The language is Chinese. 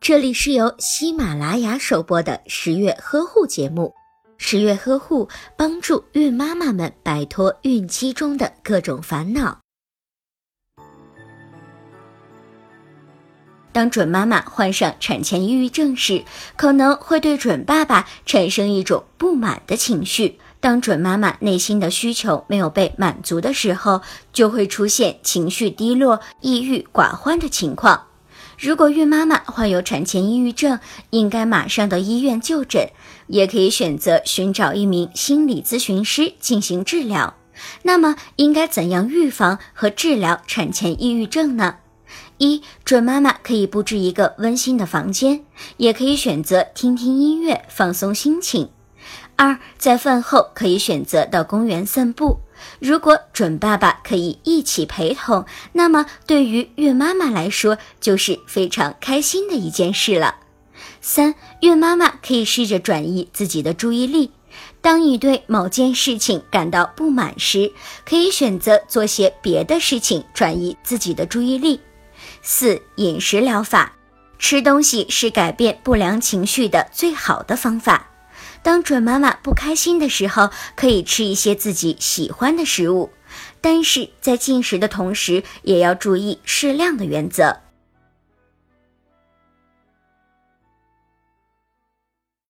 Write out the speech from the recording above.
这里是由喜马拉雅首播的十月呵护节目。十月呵护帮助孕妈妈们摆脱孕期中的各种烦恼。当准妈妈患上产前抑郁症时，可能会对准爸爸产生一种不满的情绪。当准妈妈内心的需求没有被满足的时候，就会出现情绪低落、抑郁寡欢的情况。如果孕妈妈患有产前抑郁症，应该马上到医院就诊，也可以选择寻找一名心理咨询师进行治疗。那么，应该怎样预防和治疗产前抑郁症呢？一准妈妈可以布置一个温馨的房间，也可以选择听听音乐放松心情。二在饭后可以选择到公园散步，如果准爸爸可以一起陪同，那么对于孕妈妈来说就是非常开心的一件事了。三孕妈妈可以试着转移自己的注意力，当你对某件事情感到不满时，可以选择做些别的事情转移自己的注意力。四、饮食疗法，吃东西是改变不良情绪的最好的方法。当准妈妈不开心的时候，可以吃一些自己喜欢的食物，但是在进食的同时，也要注意适量的原则。